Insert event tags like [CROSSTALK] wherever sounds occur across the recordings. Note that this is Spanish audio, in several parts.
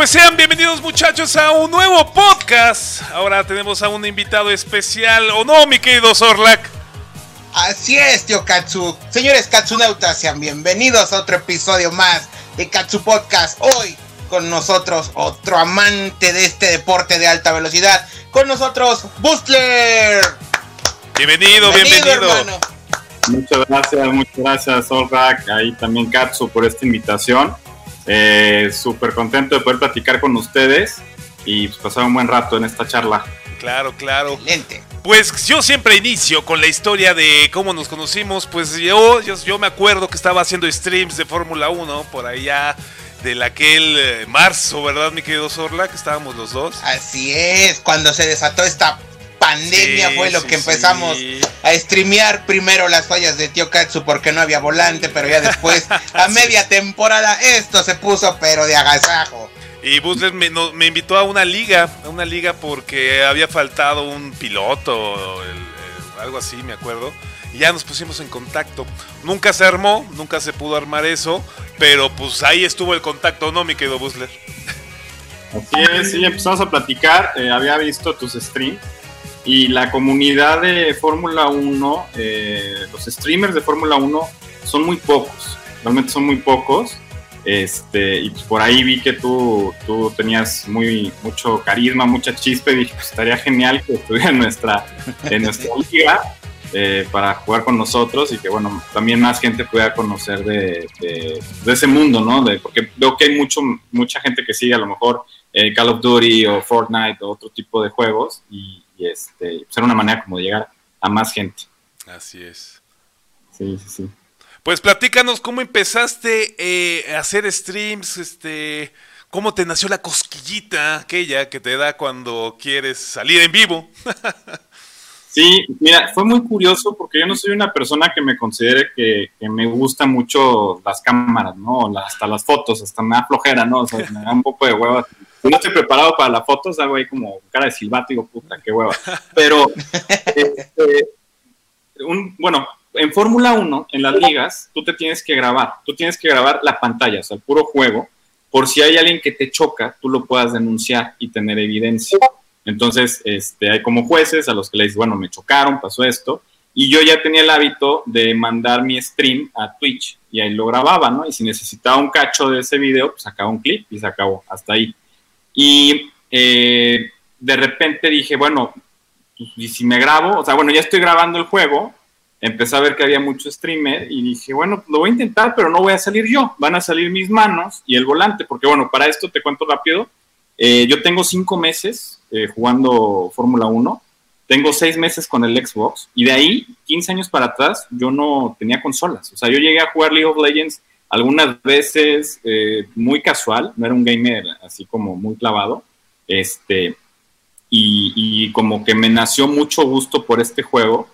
Pues sean bienvenidos muchachos a un nuevo podcast. Ahora tenemos a un invitado especial, ¿o no, mi querido Zorlak? Así es, tío Katsu. Señores Katsunautas, sean bienvenidos a otro episodio más de Katsu Podcast. Hoy con nosotros otro amante de este deporte de alta velocidad. Con nosotros, Bustler. Bienvenido, bienvenido. Muchas gracias, muchas gracias, Zorlak. Ahí también Katsu por esta invitación. Eh, Súper contento de poder platicar con ustedes y pues, pasar un buen rato en esta charla. Claro, claro. Excelente. Pues yo siempre inicio con la historia de cómo nos conocimos. Pues yo, yo, yo me acuerdo que estaba haciendo streams de Fórmula 1 por allá del aquel eh, marzo, ¿verdad, mi querido Zorla? Que estábamos los dos. Así es, cuando se desató esta pandemia Sí, fue lo sí, que empezamos sí. a streamear primero las fallas de Tío Katsu porque no había volante, pero ya después, [LAUGHS] a media temporada, esto se puso pero de agasajo. Y Butler me, no- me invitó a una liga, a una liga porque había faltado un piloto, el- el- algo así, me acuerdo. Y ya nos pusimos en contacto. Nunca se armó, nunca se pudo armar eso, pero pues ahí estuvo el contacto, ¿no, mi querido Butler? Así es, sí, empezamos a platicar. eh, había visto tus streams y la comunidad de Fórmula 1, eh, los streamers de Fórmula 1 son muy pocos, realmente son muy pocos. Este, y pues por ahí vi que tú, tú tenías muy, mucho carisma, mucha chispa y dije, pues estaría genial que estuviera en nuestra, en nuestra [LAUGHS] liga eh, para jugar con nosotros y que bueno, también más gente pueda conocer de, de- de ese mundo, ¿no? De, porque veo que hay mucho, mucha gente que sigue a lo mejor eh, Call of Duty o Fortnite o otro tipo de juegos y, y, este, pues era una manera como de llegar a más gente. Así es. Sí, sí, sí. Pues platícanos cómo empezaste eh, a hacer streams, este, cómo te nació la cosquillita aquella que te da cuando quieres salir en vivo. [LAUGHS] Sí, mira, fue muy curioso porque yo no soy una persona que me considere que, que me gusta mucho las cámaras, ¿no? Hasta las fotos, hasta me da flojera, ¿no? O sea, me da un poco de hueva. No estoy preparado para la foto, salgo ahí como cara de silbato y digo, puta, qué hueva. Pero, este, un, bueno, en Fórmula 1, en las ligas, tú te tienes que grabar, tú tienes que grabar la pantalla, o sea, el puro juego, por si hay alguien que te choca, tú lo puedas denunciar y tener evidencia. Entonces, este, hay como jueces a los que le dices, bueno, me chocaron, pasó esto, y yo ya tenía el hábito de mandar mi stream a Twitch y ahí lo grababa, ¿no? Y si necesitaba un cacho de ese video, pues sacaba un clip y se acabó, hasta ahí. Y eh, de repente dije, bueno, pues, y si me grabo, o sea, bueno, ya estoy grabando el juego, empecé a ver que había mucho streamer y dije, bueno, lo voy a intentar, pero no voy a salir yo, van a salir mis manos y el volante, porque bueno, para esto te cuento rápido, eh, yo tengo cinco meses eh, jugando Fórmula 1, tengo seis meses con el Xbox y de ahí, 15 años para atrás, yo no tenía consolas, o sea, yo llegué a jugar League of Legends algunas veces eh, muy casual, no era un gamer así como muy clavado, este, y, como que me nació mucho gusto por este juego,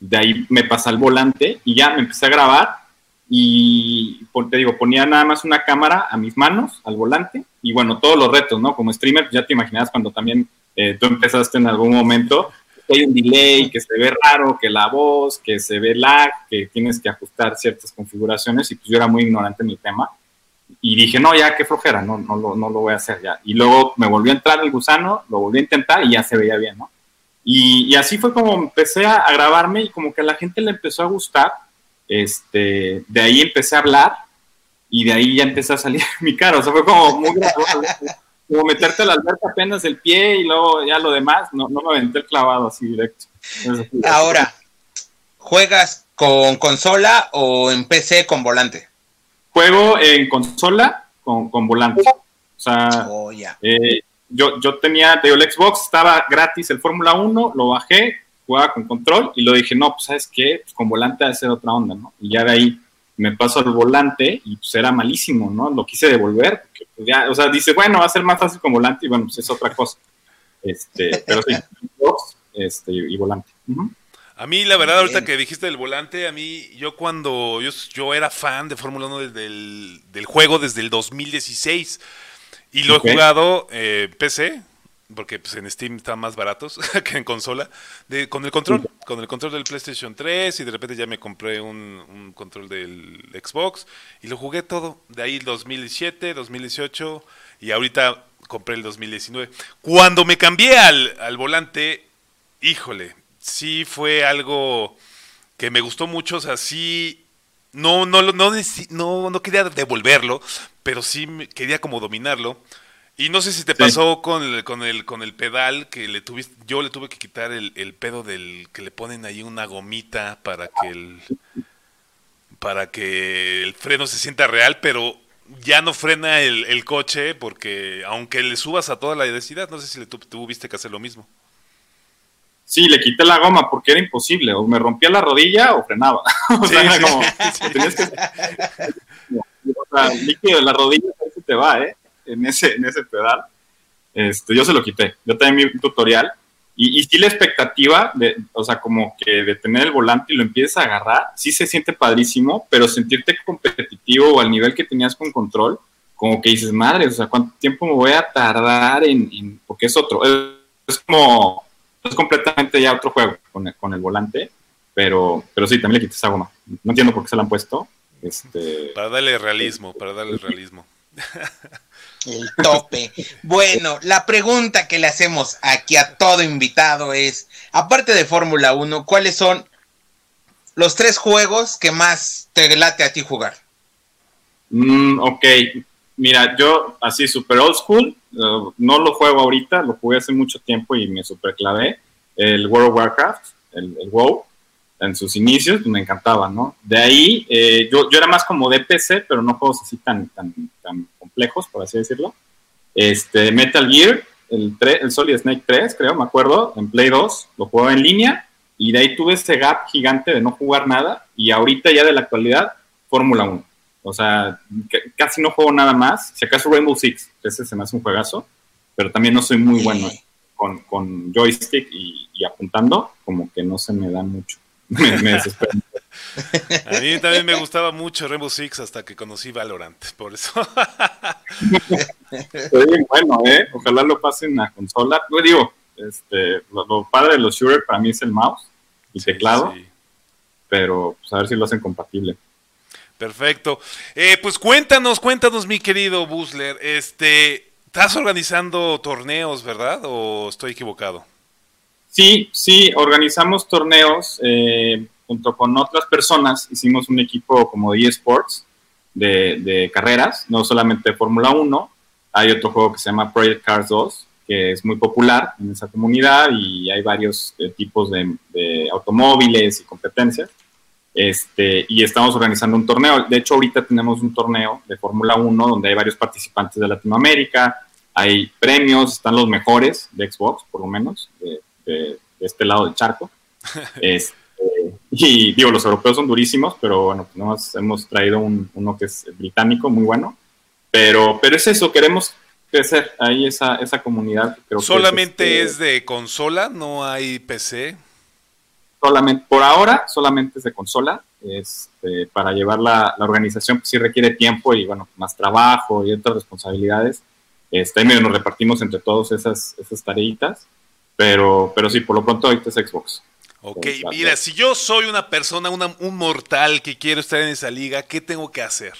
de ahí me pasé al volante y ya me empecé a grabar y te digo, ponía nada más una cámara a mis manos, al volante, y bueno, todos los retos, ¿no? Como streamer, ya te imaginas cuando también eh, tú empezaste en algún momento, que hay un delay, que se ve raro, que la voz, que se ve lag, que tienes que ajustar ciertas configuraciones, y pues yo era muy ignorante en el tema. Y dije, no, ya, qué flojera, no, no, lo, no lo voy a hacer ya. Y luego me volvió a entrar el gusano, lo volví a intentar y ya se veía bien, ¿no? Y, y así fue como empecé a, grabarme y como que a la gente le empezó a gustar. Este, de ahí empecé a hablar y de ahí ya empecé a salir [LAUGHS] mi cara. O sea, fue como muy. [LAUGHS] Como meterte a la alberca apenas el pie y luego ya lo demás. No, no me aventé el clavado así directo. Ahora, ¿juegas con consola o en PC con volante? Juego en consola con, con volante. O sea, Oh. Eh, yo, yo tenía, te digo, el Xbox estaba gratis el Fórmula 1, lo bajé, jugaba con control y lo dije, no, pues sabes qué, pues con volante ha de ser otra onda, ¿no? Y ya de ahí me paso al volante y pues era malísimo, ¿no? Lo quise devolver, porque, pues, ya, o sea, dice, bueno, va a ser más fácil con volante y bueno, pues es otra cosa. Este, pero sí, [LAUGHS] Xbox este, y volante. A mí, la verdad, ahorita Bien. que dijiste del volante, a mí, yo cuando, yo, yo era fan de Fórmula 1 desde el, del juego desde el 2016 y lo he jugado eh, PC, porque pues, en Steam están más baratos [LAUGHS] que en consola, de, con el control, con el control del PlayStation 3 y de repente ya me compré un, un control del Xbox y lo jugué todo, de ahí 2017, 2018 y ahorita compré el 2019. Cuando me cambié al, al volante, híjole, sí fue algo que me gustó mucho, o sea, sí, no, no, no, no, no quería devolverlo, pero sí quería como dominarlo. Y no sé si te pasó con el, con el, con el pedal que le tuviste, yo le tuve que quitar el, el, pedo del que le ponen ahí una gomita para que el para que el freno se sienta real, pero ya no frena el, el coche porque aunque le subas a toda la densidad, no sé si le tuviste que hacer lo mismo. Sí, le quité la goma porque era imposible, o me rompía la rodilla o frenaba. [LAUGHS] o sea, como, tenías que... [LAUGHS] o sea, el líquido de la rodilla se te va, ¿eh? En ese, en ese pedal. Este, yo se lo quité. Yo también mi tutorial. Y, y sí la expectativa, de, o sea, como que de tener el volante y lo empiezas a agarrar, sí se siente padrísimo, pero sentirte competitivo o al nivel que tenías con control, como que dices, madre, o sea, ¿cuánto tiempo me voy a tardar en...? porque es otro, es, como, es completamente ya otro juego con el, con el volante, pero, pero sí, también le quité esa goma. No entiendo por qué se la han puesto. Este... Para darle realismo, para darle realismo. [LAUGHS] El tope. Bueno, la pregunta que le hacemos aquí a todo invitado es, aparte de Fórmula 1, ¿cuáles son los tres juegos que más te late a ti jugar? Mm, ok, mira, yo así super old school, uh, no lo juego ahorita, lo jugué hace mucho tiempo y me super clavé. El World of Warcraft, el, el WoW, en sus inicios, pues me encantaba, ¿no? De ahí, eh, yo, yo era más como de PC, pero no juegos así tan, tan, tan complejos, por así decirlo. Este, Metal Gear, el, 3, el Solid Snake 3, creo, me acuerdo, en Play 2, lo jugaba en línea, y de ahí tuve ese gap gigante de no jugar nada, y ahorita ya de la actualidad, Fórmula 1. O sea, casi no juego nada más, si acaso Rainbow Six, ese se me hace un juegazo, pero también no soy muy bueno con, con joystick y, y apuntando, como que no se me da mucho. Me, A mí también me gustaba mucho Rainbow Six hasta que conocí Valorant, por eso. bueno, ¿eh? Ojalá lo pasen a consola. Yo digo, este, lo, padre de los shooters para mí es el mouse y teclado, pero pues, a ver si lo hacen compatible. Perfecto. Eh, pues cuéntanos, cuéntanos, mi querido Busler, este, estás organizando torneos, ¿verdad? ¿O estoy equivocado? Sí, sí, organizamos torneos eh, junto con otras personas. Hicimos un equipo como de eSports de, carreras, no solamente Fórmula 1. Hay otro juego que se llama Project Cars 2, que es muy popular en esa comunidad y hay varios eh, tipos de, automóviles y competencias. Este, y estamos organizando un torneo. De hecho, ahorita tenemos un torneo de Fórmula 1 donde hay varios participantes de Latinoamérica, hay premios, están los mejores de Xbox, por lo menos, de, de, este lado del charco. [LAUGHS] Este, y digo, los europeos son durísimos, pero bueno, nos hemos traído uno que es británico, muy bueno. Pero, pero es eso, queremos crecer ahí esa, esa comunidad. ¿Solamente es, este, es, de consola? ¿No hay PC? Solamente, por ahora, solamente es de consola. Este, para llevar la, la organización pues, sí requiere tiempo y bueno, más trabajo y otras responsabilidades. Este, medio nos repartimos entre todos esas, esas tareitas. Pero, pero sí, por lo pronto ahorita es Xbox. Ok, mira, si yo soy una persona, un mortal que quiero estar en esa liga, ¿qué tengo que hacer?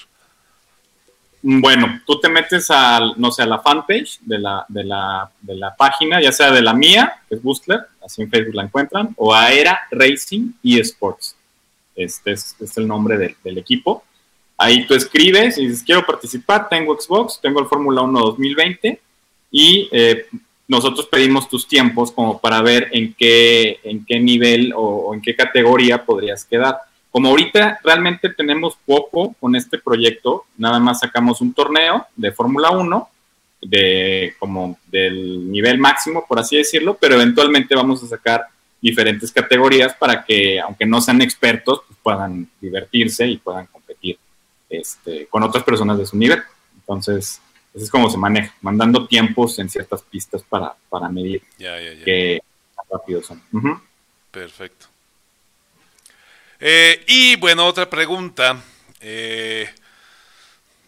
Bueno, tú te metes a, no sé, a la fanpage de la, de la, de la página, ya sea de la mía, que es Boostler, así en Facebook la encuentran, o a Era Racing eSports. Este es, el nombre del, del, equipo. Ahí tú escribes y dices, quiero participar, tengo Xbox, tengo el Fórmula 1 2020 y eh, nosotros pedimos tus tiempos como para ver en qué, en qué nivel o, en qué categoría podrías quedar. Como ahorita realmente tenemos poco con este proyecto, nada más sacamos un torneo de Fórmula 1, de, como del nivel máximo, por así decirlo, pero eventualmente vamos a sacar diferentes categorías para que, aunque no sean expertos, pues puedan divertirse y puedan competir este, con otras personas de su nivel. Entonces, es como se maneja, mandando tiempos en ciertas pistas para, para medir ya, ya, ya. qué rápido son. Perfecto. Eh, y bueno, otra pregunta. Eh,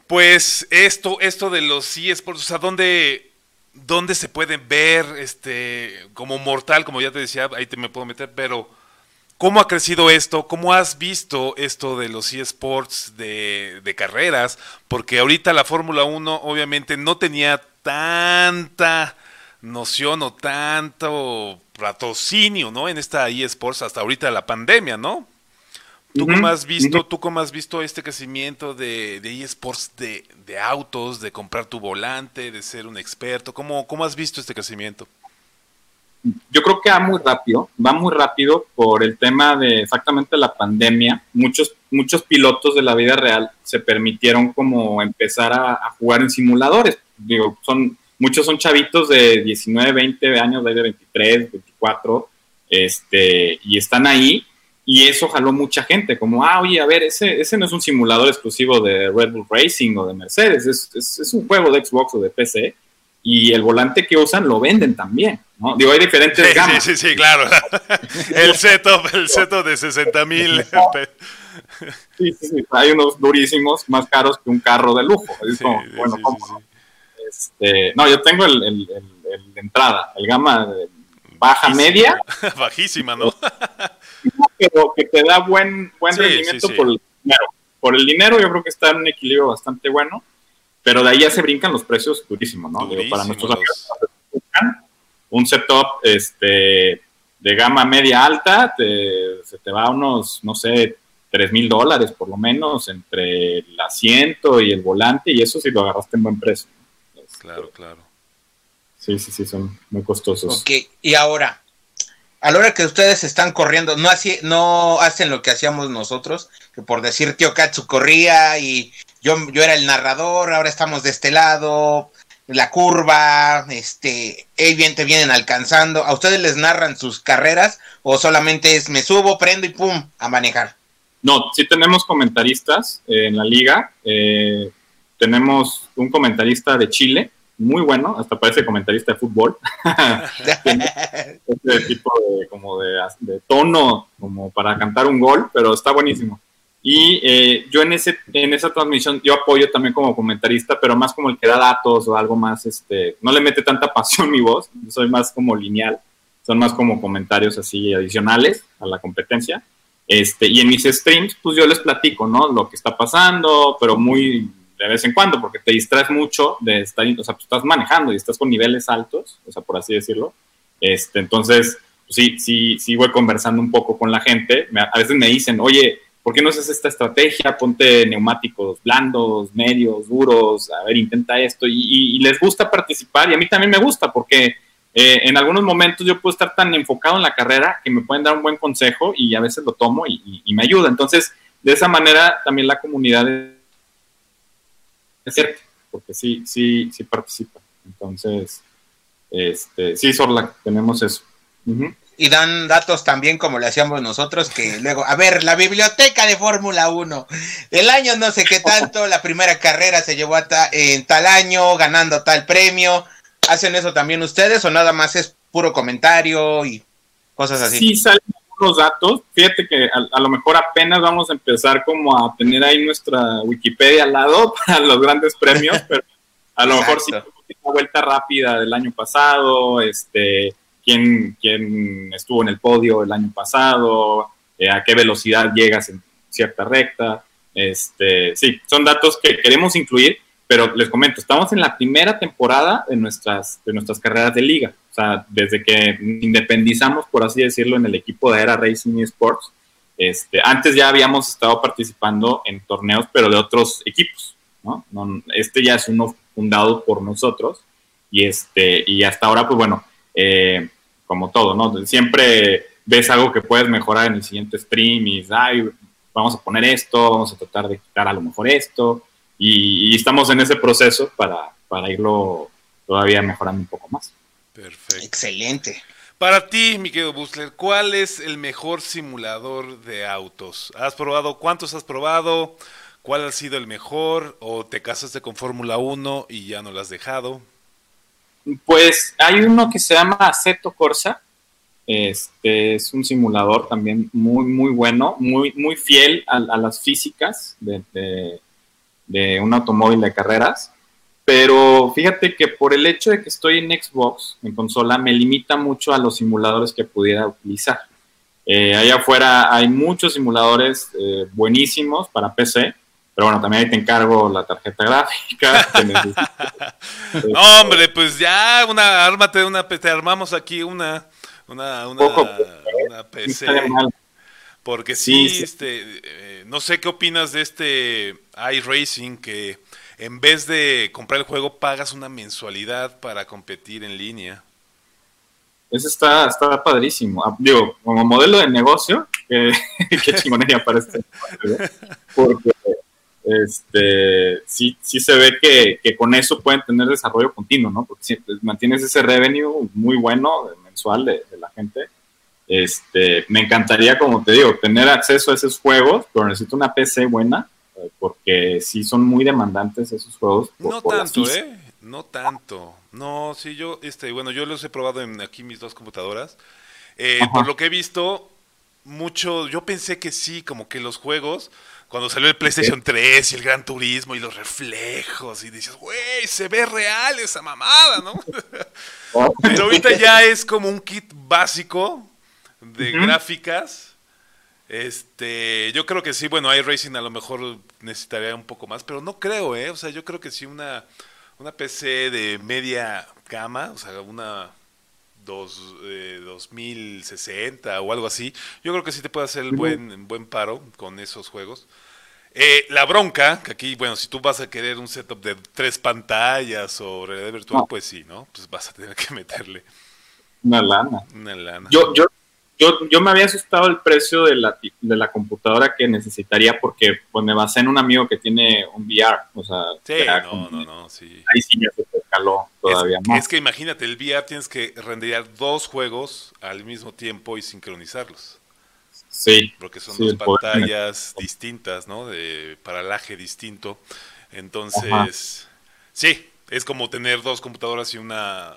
pues esto, esto de los eSports, o sea, ¿dónde, ¿dónde se pueden ver este como mortal, como ya te decía, ahí te me puedo meter, pero ¿Cómo ha crecido esto? ¿Cómo has visto esto de los eSports de, de carreras? Porque ahorita la Fórmula 1 obviamente no tenía tanta noción o tanto patrocinio, ¿no? En esta eSports hasta ahorita la pandemia, ¿no? ¿Tú cómo has visto, tú cómo has visto este crecimiento de, de eSports de, de, autos, de comprar tu volante, de ser un experto? ¿Cómo, ¿Cómo has visto este crecimiento? Yo creo que va muy rápido, va muy rápido por el tema de exactamente la pandemia. Muchos, muchos pilotos de la vida real se permitieron como empezar a, jugar en simuladores. Digo, son, muchos son chavitos de 19, 20 años, de 23, 24, este, y están ahí y eso jaló mucha gente, como, ah, oye, a ver, ese, ese no es un simulador exclusivo de Red Bull Racing o de Mercedes, es, es, un juego de Xbox o de PC, y el volante que usan lo venden también, ¿no? Digo, hay diferentes sí, gamas. Sí, sí, sí, claro. [LAUGHS] el setup, el setup de 60 mil. [LAUGHS] sí, sí, sí, hay unos durísimos más caros que un carro de lujo. Es como, bueno, ¿cómo no? Este, no, yo tengo el, el, el, de entrada, el gama de baja media. [LAUGHS] Bajísima, ¿no? pero que te da buen, buen rendimiento por el dinero. Por el dinero yo creo que está en un equilibrio bastante bueno, pero de ahí ya se brincan los precios durísimos, ¿no? Digo, para nuestros amigos, un setup este, de gama media alta, te, se te va a unos, no sé, 3 mil dólares por lo menos entre el asiento y el volante, y eso si lo agarraste en buen precio. Este, claro, claro. Sí, sí, sí, son muy costosos. Ok, y ahora, a la hora que ustedes están corriendo, no, así, no hacen lo que hacíamos nosotros, que por decir tío Katsu corría y yo, yo era el narrador, ahora estamos de este lado, la curva, este, bien te vienen alcanzando. ¿A ustedes les narran sus carreras o solamente es me subo, prendo y pum, a manejar? No, sí tenemos comentaristas eh, en la liga. Eh, tenemos un comentarista de Chile, muy bueno, hasta parece comentarista de fútbol. [LAUGHS] este tipo de, como de, de, tono, como para cantar un gol, pero está buenísimo. Y eh, yo en, ese, en esa transmisión, yo apoyo también como comentarista, pero más como el que da datos o algo más, este, no le mete tanta [LAUGHS] pasión mi voz, soy más como lineal, son más como comentarios así adicionales a la competencia. Este, y en mis streams, pues yo les platico, ¿no? Lo que está pasando, pero muy de vez en cuando, porque te distraes mucho de estar, o sea, tú estás manejando y estás con niveles altos, o sea, por así decirlo. Este, entonces, pues sí, sí, sí voy conversando un poco con la gente. Me, a veces me dicen, oye, ¿por qué no haces esta estrategia? Ponte neumáticos blandos, medios, duros, a ver, intenta esto. Y, les gusta participar y a mí también me gusta porque eh, en algunos momentos yo puedo estar tan enfocado en la carrera que me pueden dar un buen consejo y a veces lo tomo y, me ayuda. Entonces, de esa manera también la comunidad es cierto, porque sí, sí, sí participa. Entonces, este, sí, Sorla, tenemos eso. Uh. Y dan datos también como le hacíamos nosotros, que [LAUGHS] luego, a ver, la biblioteca de Fórmula 1, el año no sé qué tanto, la primera carrera se llevó a ta, en tal año, ganando tal premio. ¿Hacen eso también ustedes o nada más es puro comentario y cosas así? Sí, salen los datos. Fíjate que a, a, lo mejor apenas vamos a empezar como a tener ahí nuestra Wikipedia al lado [LAUGHS] para los grandes premios, pero a lo mejor sí una vuelta rápida del año pasado, este, quién, quién estuvo en el podio el año pasado, eh, a qué velocidad llegas en cierta recta. Este, sí, son datos que queremos incluir, pero les comento, estamos en la primera temporada de nuestras, de nuestras carreras de liga. O sea, desde que independizamos, por así decirlo, en el equipo de Era Racing Sports, este, antes ya habíamos estado participando en torneos, pero de otros equipos. ¿no? Este ya es uno fundado por nosotros y, este, y hasta ahora, pues bueno, eh, como todo, ¿no? Siempre ves algo que puedes mejorar en el siguiente stream y ay, vamos a poner esto, vamos a tratar de quitar a lo mejor esto y, y estamos en ese proceso para, para irlo todavía mejorando un poco más. Perfecto. Excelente. Para ti, mi querido Busler, ¿cuál es el mejor simulador de autos? ¿Has probado? ¿Cuántos has probado? ¿Cuál ha sido el mejor? ¿O te casaste con Fórmula 1 y ya no lo has dejado? Pues hay uno que se llama Aceto Corsa. Este es un simulador también muy, muy bueno, muy, muy fiel a, las físicas de un automóvil de carreras. Pero fíjate que por el hecho de que estoy en Xbox, en consola, me limita mucho a los simuladores que pudiera utilizar. Eh, allá afuera hay muchos simuladores eh, buenísimos para PC, Pero bueno, también ahí te encargo la tarjeta gráfica. [LAUGHS] no, hombre, pues ya, una, ármate una, te armamos aquí una, una, una, una PC. Porque sí, este, eh, no sé qué opinas de este iRacing que en vez de comprar el juego pagas una mensualidad para competir en línea. Eso está, está padrísimo. Ah, digo, como modelo de negocio, qué [LAUGHS] chingonería para este. Porque este, sí, sí se ve que, con eso pueden tener desarrollo continuo, ¿no? Porque si mantienes ese revenue muy bueno mensual de, la gente. Este, me encantaría, como te digo, tener acceso a esos juegos, pero necesito una PC buena, eh, porque sí son muy demandantes esos juegos. no tanto, ¿eh? No tanto. No, sí, yo, este, bueno, yo los he probado en aquí mis dos computadoras. Eh, por lo que he visto, mucho, yo pensé que sí, como que los juegos, cuando salió el PlayStation 3 y el Gran Turismo y los reflejos, y dices, güey, se ve real esa mamada, ¿no? [LAUGHS] Pero ahorita ya es como un kit básico de gráficas. Este, yo creo que sí, bueno, iRacing a lo mejor necesitaría un poco más, pero no creo, ¿eh? O sea, yo creo que sí una una PC de media gama, o sea, una dos, 2060 o algo así, yo creo que sí te puede hacer el buen, buen paro con esos juegos. Eh, la bronca, que aquí, bueno, si tú vas a querer un setup de tres pantallas o realidad virtual, pues sí, ¿no? Pues vas a tener que meterle. Una lana. Una lana. Yo, yo yo, yo me había asustado el precio de la, de la computadora que necesitaría porque pues, me basé en un amigo que tiene un VR. O sea, sí, no, no, no, sí. Ahí sí ya se escaló todavía más. Es que imagínate, el VR tienes que renderizar dos juegos al mismo tiempo y sincronizarlos. Sí. Porque son dos pantallas distintas, ¿no? De paralaje distinto. Entonces, sí, es como tener dos computadoras y una,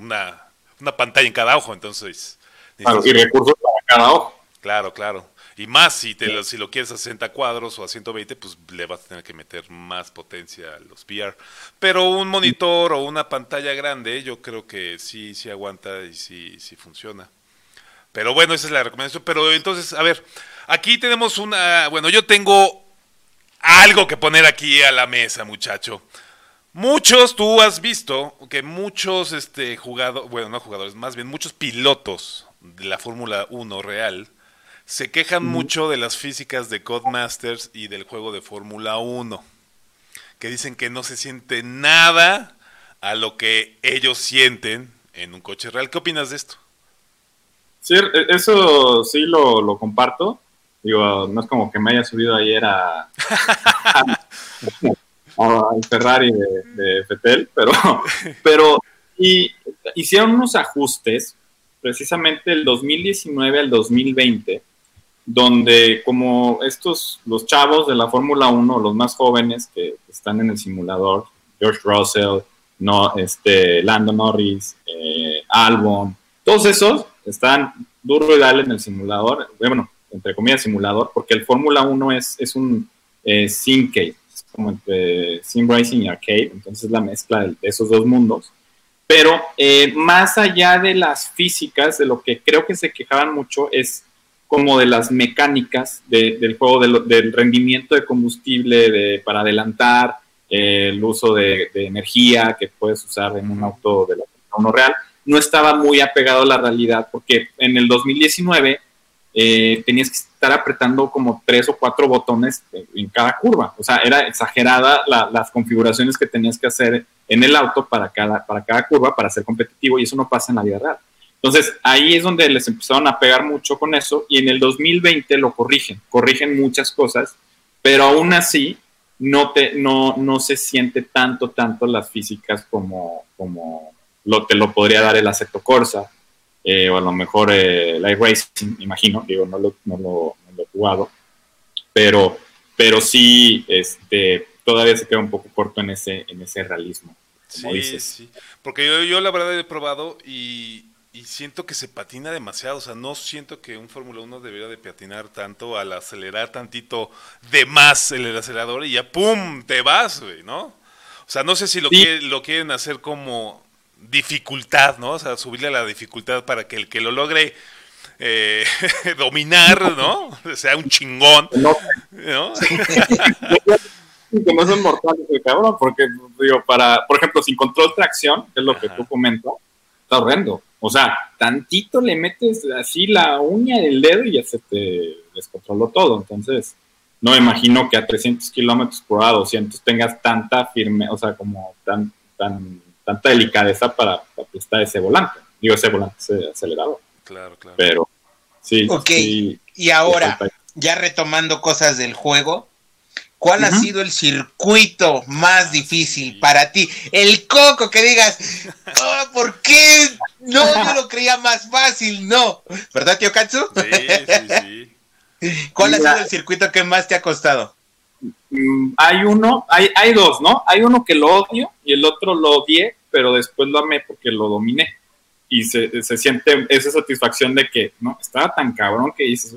una, una pantalla en cada ojo. Entonces, Claro, y recursos para cada ojo. Claro, claro. Y más si, te lo, si lo quieres a 60 cuadros o a 120, pues le vas a tener que meter más potencia a los VR. Pero un monitor o una pantalla grande, yo creo que sí, sí aguanta y sí, sí funciona. Pero bueno, esa es la recomendación. Pero entonces, a ver, aquí tenemos una. Bueno, yo tengo algo que poner aquí a la mesa, muchacho. Muchos, tú has visto que muchos este, jugadores, bueno, no jugadores, más bien muchos pilotos de la Fórmula 1 real, se quejan mucho de las físicas de Codemasters y del juego de Fórmula 1, que dicen que no se siente nada a lo que ellos sienten en un coche real. ¿Qué opinas de esto? Sí, e, eso sí lo, comparto. Digo, no es como que me haya subido ayer a, al Ferrari de, de Fetel, pero, [LAUGHS] pero y hicieron unos ajustes precisamente el 2019 al 2020, donde como estos, los chavos de la Fórmula 1, los más jóvenes que están en el simulador, George Russell, no, este, Lando Norris, eh, Albon, todos esos están duro y dale en el simulador, bueno, entre comillas simulador, porque el Fórmula 1 es, es un eh, simcade, es como entre sim racing y arcade, entonces es la mezcla de esos dos mundos. Pero eh, más allá de las físicas, de lo que creo que se quejaban mucho es como de las mecánicas del juego, del rendimiento de combustible de, para adelantar, eh, el uso de, energía que puedes usar en un auto de la uno real, no estaba muy apegado a la realidad, porque en el 2019 eh, tenías que estar apretando como tres o cuatro botones en cada curva. O sea, era exagerada las configuraciones que tenías que hacer en el auto para cada, para cada curva para ser competitivo y eso no pasa en la vida real. Entonces, ahí es donde les empezaron a pegar mucho con eso y en el 2020 lo corrigen, corrigen muchas cosas, pero aún así no, te, no, no se siente tanto, tanto las físicas como, como lo que lo podría dar el Aceto Corsa eh, o a lo mejor eh, Live Racing, imagino, digo, no lo, no lo, no lo he jugado, pero, pero sí, este, todavía se queda un poco corto en ese, en ese realismo. sí, sí. Porque yo, yo la verdad he probado y, siento que se patina demasiado. O sea, no siento que un Fórmula 1 debería de patinar tanto al acelerar tantito de más el acelerador y ya ¡pum! te vas, güey, ¿no? O sea, no sé si lo, lo quieren hacer como dificultad, ¿no? O sea, subirle la dificultad para que el que lo logre eh, [LAUGHS] dominar, ¿no? Sea un chingón. No. que no son [LAUGHS] mortales el cabrón, porque digo, para, por ejemplo, sin control tracción, que es lo que tú comentas, está horrendo. O sea, tantito le metes así la uña del dedo y ya se te descontroló todo. Entonces, no me imagino que a 300 kilómetros por hora, 200 tengas tanta firme, o sea, como tan, tan, tanta delicadeza para, para prestar ese volante. Digo, ese volante, ese acelerador. Claro, claro. Pero, sí. Ok, y ahora, ya retomando cosas del juego, ¿Cuál ha sido el circuito más difícil para ti? El coco que digas, oh, ¿por qué? No, yo lo creía más fácil, no. ¿Verdad, tío Katsu? Sí, sí, sí. ¿Cuál ha sido el circuito que más te ha costado? Mm, hay uno, hay, hay dos, ¿no? Hay uno que lo odio y el otro lo odié, pero después lo amé porque lo dominé. Y se, se siente esa satisfacción de que, ¿no? Estaba tan cabrón que dices,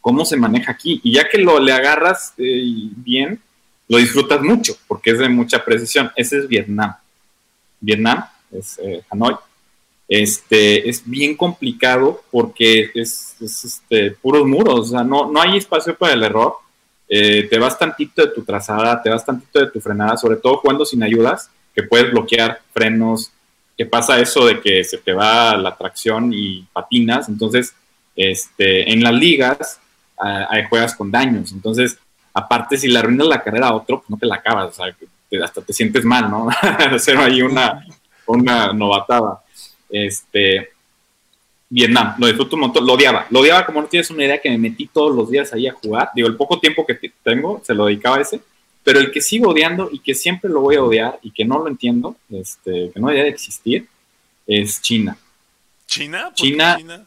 cómo se maneja aquí. Y ya que lo le agarras eh, bien, lo disfrutas mucho, porque es de mucha precisión. Ese es Vietnam. Vietnam es eh, Hanoi. Este, es bien complicado porque es, este, puros muros, o sea, no, no hay espacio para el error. Eh, te vas tantito de tu trazada, te vas tantito de tu frenada, sobre todo jugando sin ayudas, que puedes bloquear frenos, que pasa eso de que se te va la tracción y patinas. Entonces, este, en las ligas, hay juegas con daños. Entonces, aparte, si le arruinas la carrera a otro, pues no te la acabas, o sea, hasta te sientes mal, ¿no? [LAUGHS] Hacer ahí una, una novatada. Este, Vietnam, lo disfruto un montón, lo odiaba, lo odiaba como no tienes una idea que me metí todos los días ahí a jugar, digo, el poco tiempo que tengo se lo dedicaba a ese, pero el que sigo odiando y que siempre lo voy a odiar y que no lo entiendo, este, que no debería de existir, es China. ¿China? China, China?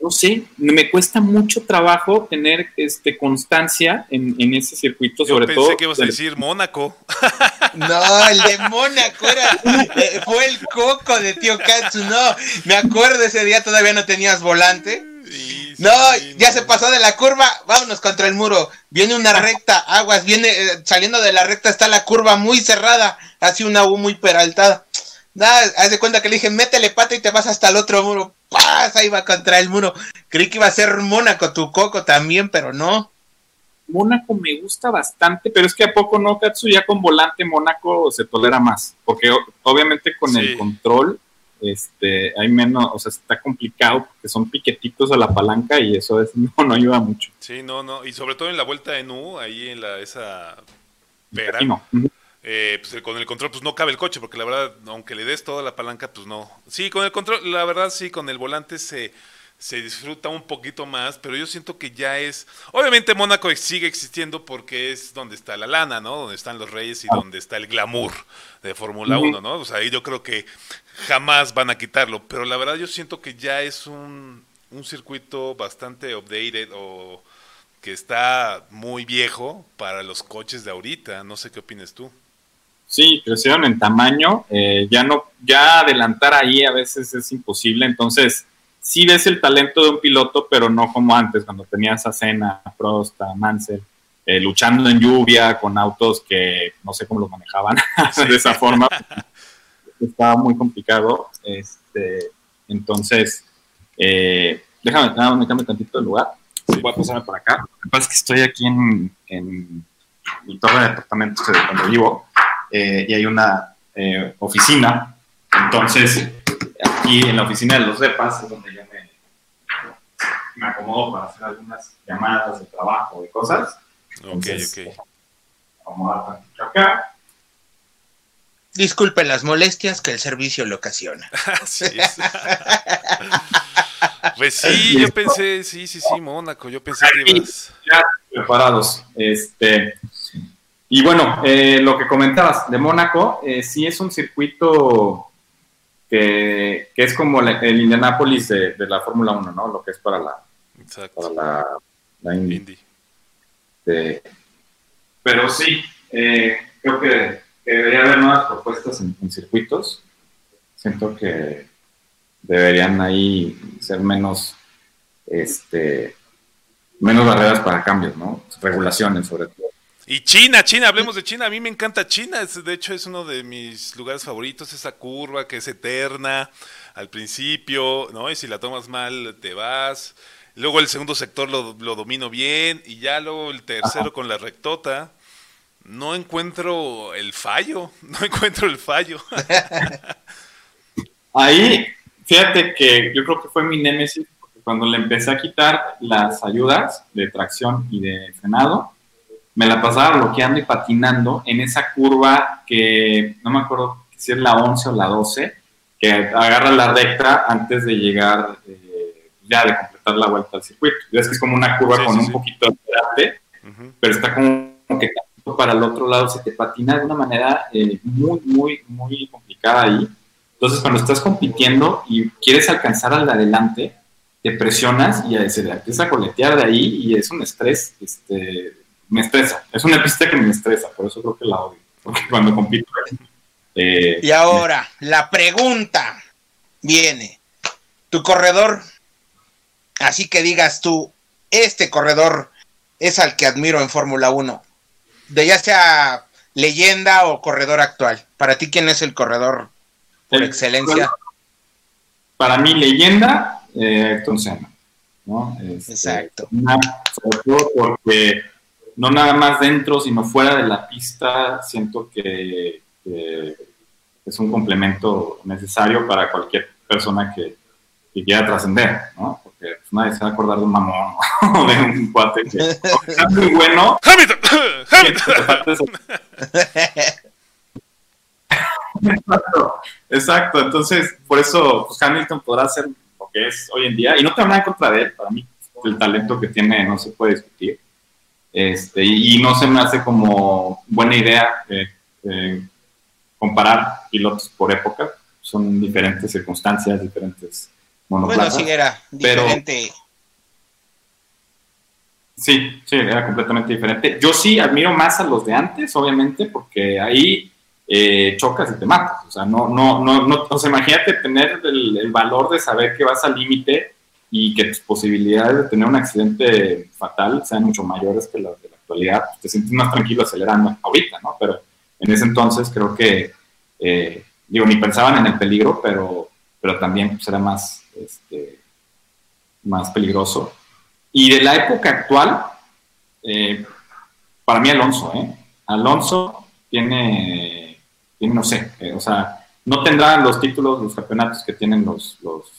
no sé, me cuesta mucho trabajo tener este constancia en, ese circuito, Yo sobre pensé todo. que ibas a decir Mónaco. [LAUGHS] No, el de Mónaco era, eh, fue el coco de tío Katsu, no, me acuerdo ese día todavía no tenías volante. No, ya se pasó de la curva, vámonos contra el muro. Viene una recta, aguas, viene eh, saliendo de la recta está la curva muy cerrada, así una U muy peraltada. Nada, haz de cuenta que le dije, métele pata y te vas hasta el otro muro. ¡Paz! Ahí va contra el muro. Creí que iba a ser Mónaco tu coco también, pero no. Mónaco me gusta bastante, pero es que a poco no, Katsu, ya con volante Mónaco se tolera más, porque obviamente con el control este, hay menos, o sea, está complicado porque son piquetitos a la palanca y eso es, [LAUGHS] no, no ayuda mucho. Sí, no, no, y sobre todo en la vuelta de Nu, ahí en la, esa pera, eh, pues con el control pues no cabe el coche, porque la verdad, aunque le des toda la palanca, pues no. Sí, con el control, la verdad sí, con el volante se, se disfruta un poquito más, pero yo siento que ya es... Obviamente Mónaco sigue existiendo porque es donde está la lana, ¿no? Donde están los reyes y donde está el glamour de Fórmula 1, ¿no? O sea, ahí yo creo que jamás van a quitarlo, pero la verdad yo siento que ya es un, un circuito bastante updated o que está muy viejo para los coches de ahorita. No sé qué opinas tú. Sí, crecieron en tamaño, eh, ya no, ya adelantar ahí a veces es imposible, entonces sí ves el talento de un piloto, pero no como antes, cuando tenías a Senna, Prost, a Mansell, eh, luchando en lluvia con autos que no sé cómo los manejaban [LAUGHS] de esa forma. Estaba muy complicado. Este, entonces, eh, déjame, déjame cambiar tantito de lugar. Voy a pasarme por acá. Lo que pasa es que estoy aquí en, en mi torre de departamentos donde vivo eh, y hay una eh, oficina. Entonces, aquí en la oficina de los repas es donde yo me, me acomodo para hacer algunas llamadas de trabajo y cosas. Entonces, ok, ok. Acomodar acá. Disculpen las molestias que el servicio le ocasiona. [LAUGHS] pues sí, yo pensé, sí, sí, sí, Mónaco, yo pensé que ibas. Ya preparados. Este, y bueno, eh, lo que comentabas de Mónaco, eh, sí es un circuito que, es como el Indianapolis de, la Fórmula 1, ¿no? Lo que es para la, Para la, Indy. pero sí, eh, creo que, debería haber nuevas propuestas en, circuitos. Siento que deberían ahí ser menos, este, menos barreras para cambios, ¿no? Regulaciones sobre todo. Y China, China, hablemos de China. A mí me encanta China. de hecho, es uno de mis lugares favoritos. Esa curva que es eterna al principio, ¿no? Y si la tomas mal, te vas. Luego el segundo sector lo, domino bien. Y ya luego el tercero con la rectota. No encuentro el fallo. [LAUGHS] No encuentro el fallo. [LAUGHS] Ahí, fíjate que yo creo que fue mi némesis. Porque cuando le empecé a quitar las ayudas de tracción y de frenado me la pasaba bloqueando y patinando en esa curva que no me acuerdo si es la 11 o la 12, que agarra la recta antes de llegar eh, ya de completar la vuelta al circuito. Es que es como una curva con un poquito de pero está como que para el otro lado se te patina de una manera eh, muy, muy, muy complicada ahí. Entonces, cuando estás compitiendo y quieres alcanzar al de adelante, te presionas y se empieza a coletear de ahí y es un estrés este, me estresa. Es una pista que me estresa, por eso creo que la odio. Porque [LAUGHS] cuando compito. Eh, y ahora, la pregunta viene. Tu corredor, así que digas tú, este corredor es al que admiro en Fórmula 1, de ya sea leyenda o corredor actual. Para ti, ¿quién es el corredor por excelencia? Para mí, leyenda, eh, ¿no? Este, Exacto. sobre todo porque no nada más dentro, sino fuera de la pista, siento que, es un complemento necesario para cualquier persona que, quiera trascender, ¿no? Porque pues, nadie se va a acordar de un mamón o [LAUGHS] de un cuate que es muy bueno. ¡Hamilton! [LAUGHS] exacto, exacto. Entonces, por eso pues, Hamilton podrá ser lo que es hoy en día. Y no tengo nada en contra de él. Para mí, el talento que tiene no se puede discutir este, y no se me hace como buena idea eh, eh, comparar pilotos por época. Son diferentes circunstancias, diferentes monoplazas. Bueno, sí, era diferente. sí, sí, era completamente diferente. Yo sí admiro más a los de antes, obviamente, porque ahí eh, chocas y te matas. O sea, no, no, no, no, o sea, imagínate tener el, el valor de saber que vas al límite y que tus posibilidades de tener un accidente fatal sean mucho mayores que las de la actualidad, pues, te sientes más tranquilo acelerando ahorita, ¿no? Pero en ese entonces creo que, eh, digo, ni pensaban en el peligro, pero, pero también pues, era más, este, más peligroso. Y de la época actual, eh, para mí Alonso, ¿eh? Alonso tiene, tiene no sé, eh, o sea, no tendrá los títulos, los campeonatos que tienen los, los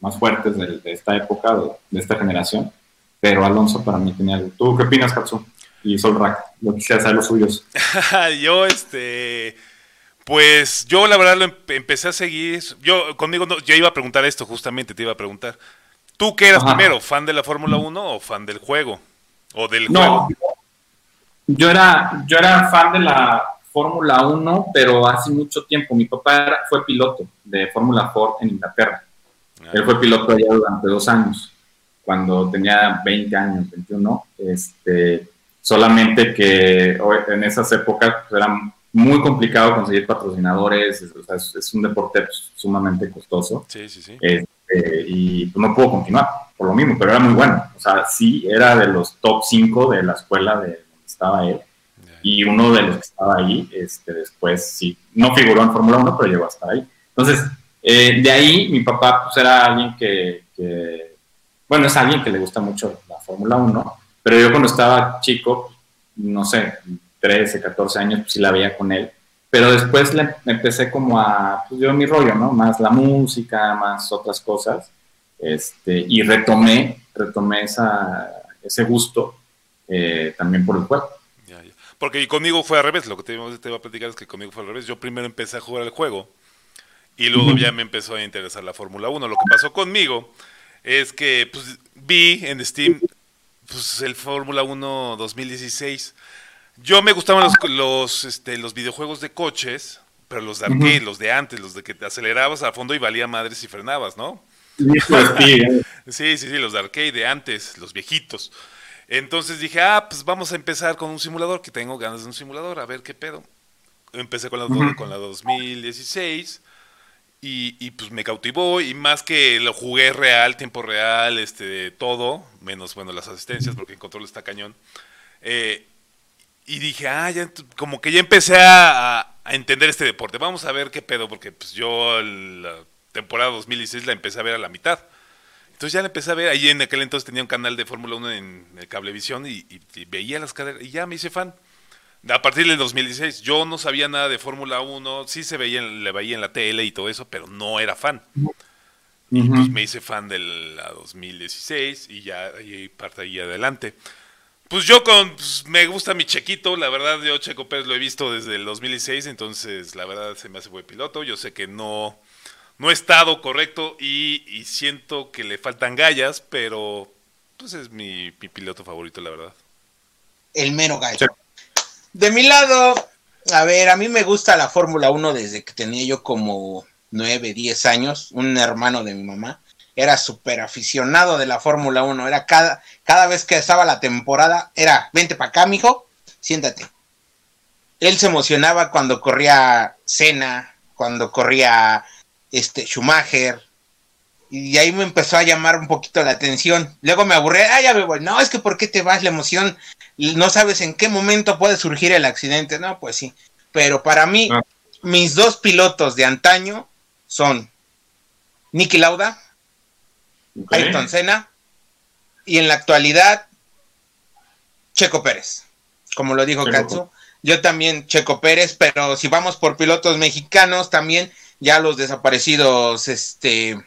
más fuertes de, esta época, de, esta generación. Pero Alonso para mí tenía algo. ¿Tú qué opinas, Katsu? Y Solrak, lo quisiera saber los suyos. [LAUGHS] yo, este. Pues yo la verdad lo empecé a seguir. Yo conmigo no, yo iba a preguntar esto justamente, te iba a preguntar. ¿Tú qué eras primero, fan de la Fórmula 1 o fan del juego? ¿O del no, juego? Yo era, yo era fan de la Fórmula 1, pero hace mucho tiempo. Mi papá fue piloto de Fórmula Ford en Inglaterra. Él fue piloto allá durante dos años, cuando tenía 20 años, 21. Este, solamente que en esas épocas pues, era muy complicado conseguir patrocinadores, es, un deporte pues, sumamente costoso. Sí, sí, sí. Este, y pues, no puedo continuar por lo mismo, pero era muy bueno. O sea, sí, era de los top 5 de la escuela de donde estaba él. Y uno de los que estaba ahí, este, después sí, no figuró en Fórmula 1, pero llegó hasta ahí. Entonces, eh, de ahí mi papá pues era alguien que, bueno, es alguien que le gusta mucho la Fórmula 1, pero yo cuando estaba chico, no sé, 13, 14 años, pues sí la veía con él, pero después le empecé como a, pues yo mi rollo, ¿no? Más la música, más otras cosas, este, y retomé, retomé esa, ese gusto eh, también por el juego. Porque conmigo fue al revés, lo que te, te iba a platicar es que conmigo fue al revés, yo primero empecé a jugar el juego, y luego ya me empezó a interesar la Fórmula 1. Lo que pasó conmigo es que pues, vi en Steam pues, el Fórmula 1 2016. Yo me gustaban los, los, este, los videojuegos de coches, pero los de arcade, los de antes, los de que te acelerabas a fondo y valía madres si frenabas, ¿no? [LAUGHS] sí, sí, sí, los de arcade de antes, los viejitos. Entonces dije, ah, pues vamos a empezar con un simulador, que tengo ganas de un simulador, a ver qué pedo. Empecé con la, con la 2016 y, pues me cautivó y más que lo jugué real, tiempo real, este, todo, menos, bueno, las asistencias porque en control está cañón. Eh, y dije, ah, ya, como que ya empecé a, entender este deporte. Vamos a ver qué pedo, porque pues yo la temporada 2016 la empecé a ver a la mitad. Entonces ya la empecé a ver, ahí en aquel entonces tenía un canal de Fórmula 1 en Cablevisión y, y, veía las carreras y ya me hice fan. A partir del 2016, yo no sabía nada de Fórmula 1, sí se veía, le veía en la tele y todo eso, pero no era fan. Y pues me hice fan de la 2016 y ya y parte ahí adelante. Pues yo con, pues, me gusta mi Chequito, la verdad yo Checo Pérez lo he visto desde el 2016, entonces la verdad se me hace buen piloto, yo sé que no, no he estado correcto y, siento que le faltan gallas, pero pues es mi, piloto favorito, la verdad. El mero gallo. De mi lado, a ver, a mí me gusta la Fórmula 1 desde que tenía yo como 9, 10 años, un hermano de mi mamá era súper aficionado de la Fórmula 1. Era cada, cada vez que estaba la temporada, era, vente para acá, mijo, siéntate. Él se emocionaba cuando corría Senna, cuando corría este Schumacher. Y ahí me empezó a llamar un poquito la atención. Luego me aburré, ah, ya me voy. No, es que ¿por qué te vas? La emoción, no sabes en qué momento puede surgir el accidente. No, pues sí. Pero para mí, ah. mis dos pilotos de antaño son Nicky Lauda Ayrton Senna y en la actualidad Checo Pérez, como lo dijo Katsu. Yo también Checo Pérez, pero si vamos por pilotos mexicanos también ya los desaparecidos este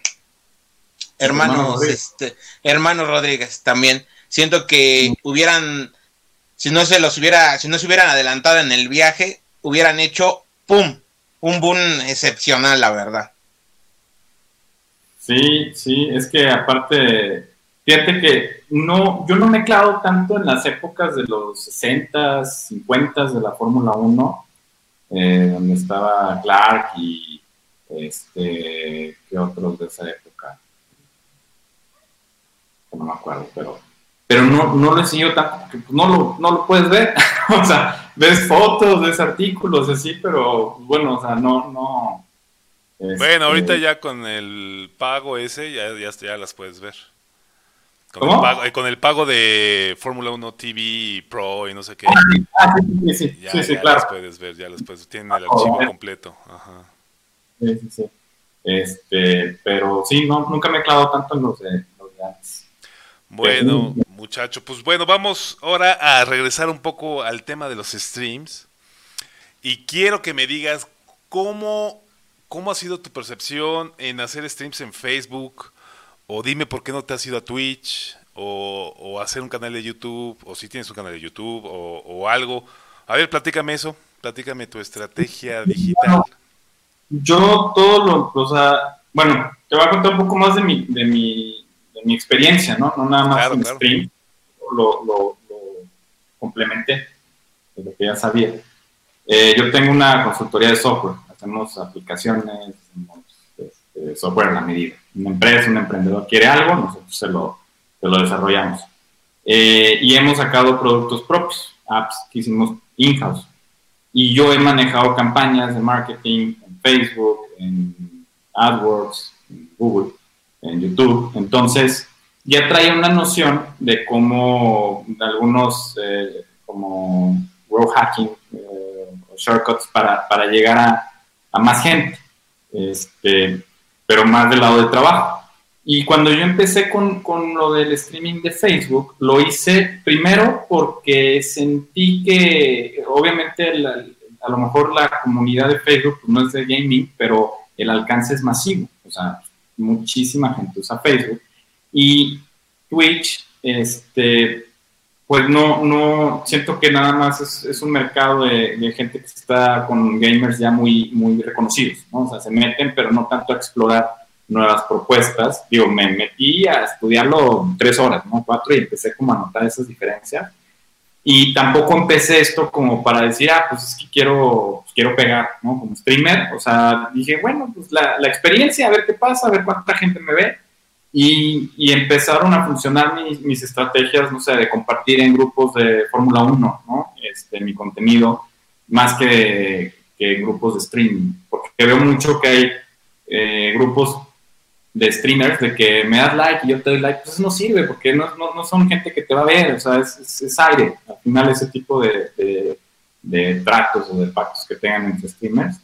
hermanos este hermanos Rodríguez también siento que hubieran si no se los hubiera si no se hubieran adelantado en el viaje hubieran hecho pum un boom excepcional la verdad Sí, sí, es que aparte, fíjate que no, yo no me he clavado tanto en las épocas de los 60, 50 de la Fórmula 1, eh, donde estaba Clark y este, ¿qué otros de esa época? No me acuerdo, pero, pero no, no lo he seguido tanto porque no, lo, no lo puedes ver. [LAUGHS] o sea, ves fotos, ves artículos así, pero bueno, o sea, no, no, bueno, ahorita ya con el pago ese ya, ya, las puedes ver. Con ¿Cómo? El pago, eh, con el pago de Fórmula 1 TV Pro y no sé qué. Ah, sí, sí, ya, sí, ya las puedes ver, ya las puedes, tienen el archivo completo. Ajá. Sí, sí, sí. Este, pero sí, no, nunca me he clavado tanto en los de, los de antes. Bueno, muchacho, pues bueno, vamos ahora a regresar un poco al tema de los streams. Y quiero que me digas cómo ¿Cómo ha sido tu percepción en hacer streams en Facebook? O dime por qué no te has ido a Twitch, o, hacer un canal de YouTube, o si tienes un canal de YouTube, o, algo. A ver, platícame eso, platícame tu estrategia digital. Yo todo lo, o sea, bueno, te voy a contar un poco más de mi, de mi, mi experiencia, ¿no? No nada más en stream, lo, lo, complementé de lo que ya sabía. Eh, yo tengo una consultoría de software hacemos aplicaciones, hacemos este, software a la medida. Una empresa, un emprendedor quiere algo, nosotros se lo, se lo desarrollamos. Eh, y hemos sacado productos propios, apps que hicimos in-house. Y yo he manejado campañas de marketing en Facebook, en AdWords, en Google, en YouTube. Entonces, ya trae una noción de cómo algunos, eh, como growth hacking, eh, shortcuts para, para llegar a, a más gente, este, pero más del lado de trabajo. Y cuando yo empecé con, con, lo del streaming de Facebook, lo hice primero porque sentí que, obviamente, a lo mejor la comunidad de Facebook no es de gaming, pero el alcance es masivo. O sea, muchísima gente usa Facebook. Y Twitch, este, pues no, no, siento que nada más es, un mercado de, gente que está con gamers ya muy, muy reconocidos, ¿no? O sea, se meten, pero no tanto a explorar nuevas propuestas. Digo, me metí a estudiarlo tres horas, ¿no? Cuatro y empecé como a notar esas diferencias. Y tampoco empecé esto como para decir, ah, pues es que quiero, quiero pegar, ¿no? Como streamer. O sea, dije, bueno, pues la, experiencia, a ver qué pasa, a ver cuánta gente me ve y, empezaron a funcionar mis, estrategias, no sé, de compartir en grupos de Fórmula 1, ¿no? Este, mi contenido, más que, que grupos de streaming, porque veo mucho que hay eh, grupos de streamers de que me das like y yo te doy like, pues no sirve porque no, no, son gente que te va a ver, o sea, es, es, aire. Al final ese tipo de, de, tratos o de pactos que tengan entre streamers,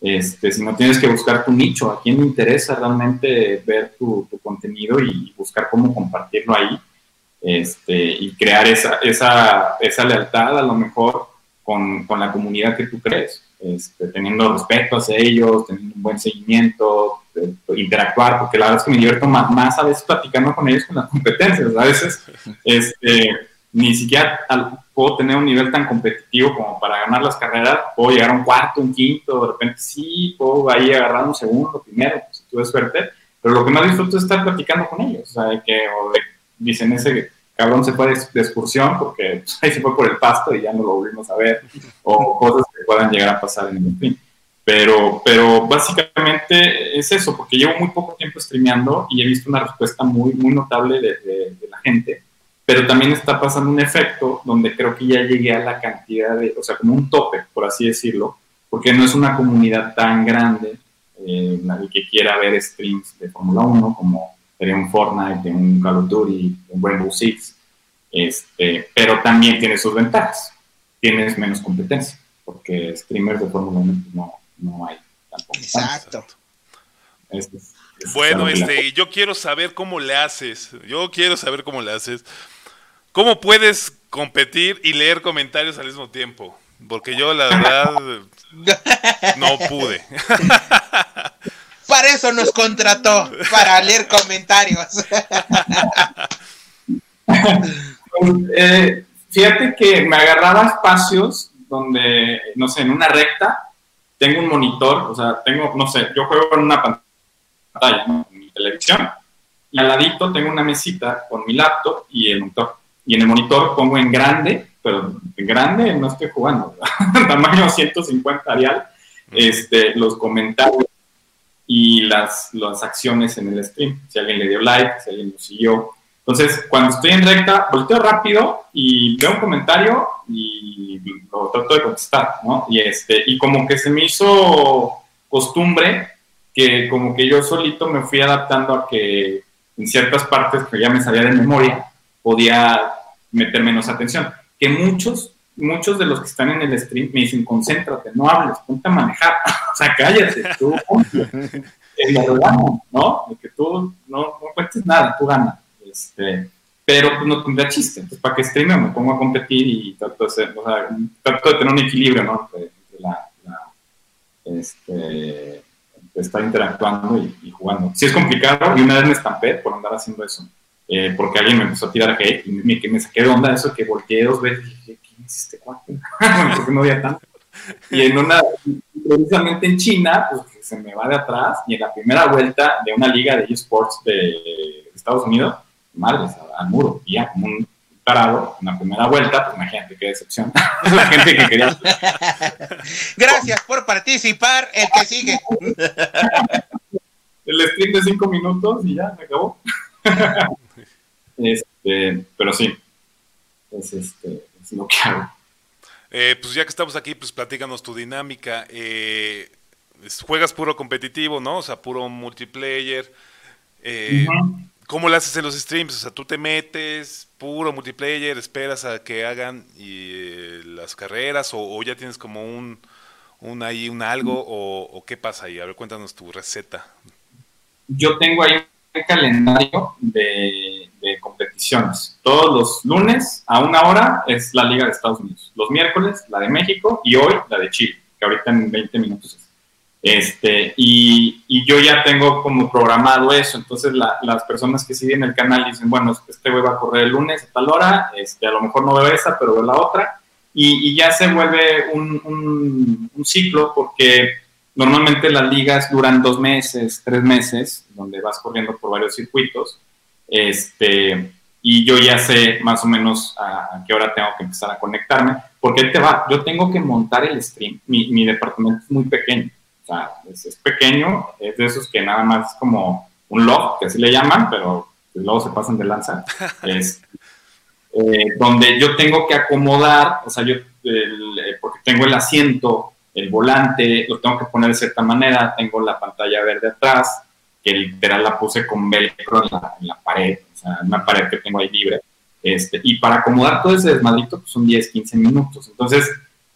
este, si no tienes que buscar tu nicho, a quién le interesa realmente ver tu, tu contenido y buscar cómo compartirlo ahí este, y crear esa, esa, esa lealtad a lo mejor con, con la comunidad que tú crees, este, teniendo respeto hacia ellos, teniendo un buen seguimiento, interactuar, porque la verdad es que me divierto más, más, a veces platicando con ellos con las [LAUGHS] competencias, a veces este, ni siquiera puedo tener un nivel tan competitivo como para ganar las carreras, puedo llegar a un cuarto, un quinto, de repente sí, puedo ahí agarrar un segundo, primero, pues, si tuve suerte, pero lo que más disfruto es estar platicando con ellos, o sea, que, o de dicen ese cabrón se fue de, excursión porque [LAUGHS] ahí se fue por el pasto y ya no lo volvimos a ver, o cosas que puedan llegar a pasar en el stream. Pero, pero básicamente es eso, porque llevo muy poco tiempo streameando y he visto una respuesta muy, muy notable de, de, la gente, pero también está pasando un efecto donde creo que ya llegué a la cantidad de, o sea, como un tope, por así decirlo, porque no es una comunidad tan grande, eh, que quiera ver streams de Fórmula 1 como sería un Fortnite, un Call of Duty, un Rainbow Six, este, pero también tiene sus ventajas. Tienes menos competencia, porque streamers de Fórmula 1 pues, no, no hay tampoco. Exacto. bueno, este, yo quiero saber cómo le haces. Yo quiero saber cómo le haces. ¿Cómo puedes competir y leer comentarios al mismo tiempo? Porque yo la verdad [LAUGHS] no pude. [LAUGHS] Eso nos contrató, para leer comentarios. Eh, fíjate que me agarraba espacios donde, no sé, en una recta, tengo un monitor, o sea, tengo, no sé, yo juego en una pantalla, en mi televisión, y al ladito tengo una mesita con mi laptop y el monitor. Y en el monitor pongo en grande, pero en grande no estoy jugando, [LAUGHS] tamaño 150 arial, este, los comentarios y las, las acciones en el stream. Si alguien le dio like, si alguien lo siguió. Entonces, cuando estoy en recta, volteo rápido y veo un comentario y lo trato de contestar, ¿no? Y, este, y como que se me hizo costumbre que como que yo solito me fui adaptando a que en ciertas partes que ya me sabía de memoria, podía meter menos atención. Que muchos muchos de los que están en el stream me dicen, concéntrate, no hables, ponte a manejar, [LAUGHS] o sea, cállate, tú, el [LAUGHS] ¿no? De que tú no, no cuentes nada, tú ganas. Este, pero pues, no tendría chiste. Entonces, ¿para qué streame? Me pongo a competir y trato de, ser, o sea, trato de tener un equilibrio, ¿no? Entre, la, este, de estar interactuando y, jugando. Sí es complicado y una vez me estampé por andar haciendo eso. Eh, porque alguien me empezó a tirar hate y me, que me saqué de onda eso que volteé dos veces y dije, este cuate? [LAUGHS] Porque no había tanto. Y en una, precisamente en China, pues se me va de atrás y en la primera vuelta de una liga de esports de Estados Unidos, madre, al muro, y ya como un parado en la primera vuelta, pues imagínate qué decepción. [LAUGHS] la gente que quería. Gracias por participar, el que sigue. [LAUGHS] el stream de cinco minutos y ya, me acabó. este, pero sí, es este, eh, pues ya que estamos aquí, pues platícanos tu dinámica. Eh, juegas puro competitivo, ¿no? O sea, puro multiplayer. Eh, ¿Cómo lo haces en los streams? O sea, tú te metes, puro multiplayer, esperas a que hagan las carreras o, ya tienes como un, un ahí, un algo o, qué pasa ahí? A ver, cuéntanos tu receta. Yo tengo ahí un calendario de de competiciones. Todos los lunes a una hora es la Liga de Estados Unidos. Los miércoles la de México y hoy la de Chile, que ahorita en 20 minutos es. Este, y, y yo ya tengo como programado eso. Entonces las personas que siguen el canal dicen, bueno, este güey va a correr el lunes a tal hora, este, a lo mejor no veo esa, pero veo la otra. Y, y ya se vuelve un, un, un ciclo porque normalmente las ligas duran dos meses, tres meses, donde vas corriendo por varios circuitos este, y yo ya sé más o menos a, qué hora tengo que empezar a conectarme, porque te va, yo tengo que montar el stream, mi, mi departamento es muy pequeño, o sea, es, pequeño, es de esos que nada más es como un loft, que así le llaman, pero luego se pasan de lanza, [LAUGHS] es, eh, donde yo tengo que acomodar, o sea, yo, eh, porque tengo el asiento, el volante, lo tengo que poner de cierta manera, tengo la pantalla verde atrás, que literal la puse con velcro en la, en pared, o sea, una pared que tengo ahí libre. Este, y para acomodar todo ese desmadrito, pues son 10, 15 minutos. Entonces,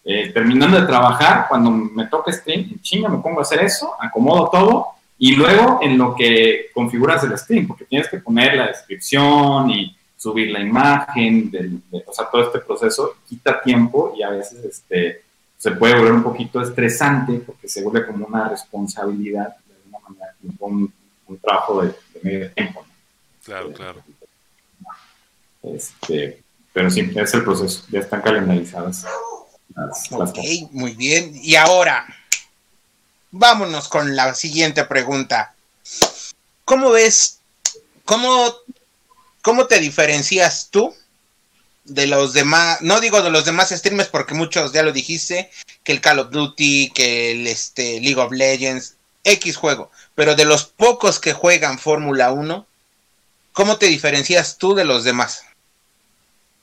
eh, terminando de trabajar, cuando me toca stream, en chinga me pongo a hacer eso, acomodo todo y luego en lo que configuras el stream, porque tienes que poner la descripción y subir la imagen, o sea, todo este proceso quita tiempo y a veces este, se puede volver un poquito estresante porque se vuelve como una responsabilidad, de alguna manera, un, un trabajo de, medio tiempo. Claro, claro. Este, pero sí, es el proceso, ya están calendarizadas. ok, muy bien. Y ahora, vámonos con la siguiente pregunta. ¿Cómo ves, cómo, cómo te diferencias tú de los demás, no digo de los demás streamers porque muchos ya lo dijiste, que el Call of Duty, que el este, League of Legends, X juego, pero de los pocos que juegan Fórmula 1, ¿cómo te diferencias tú de los demás?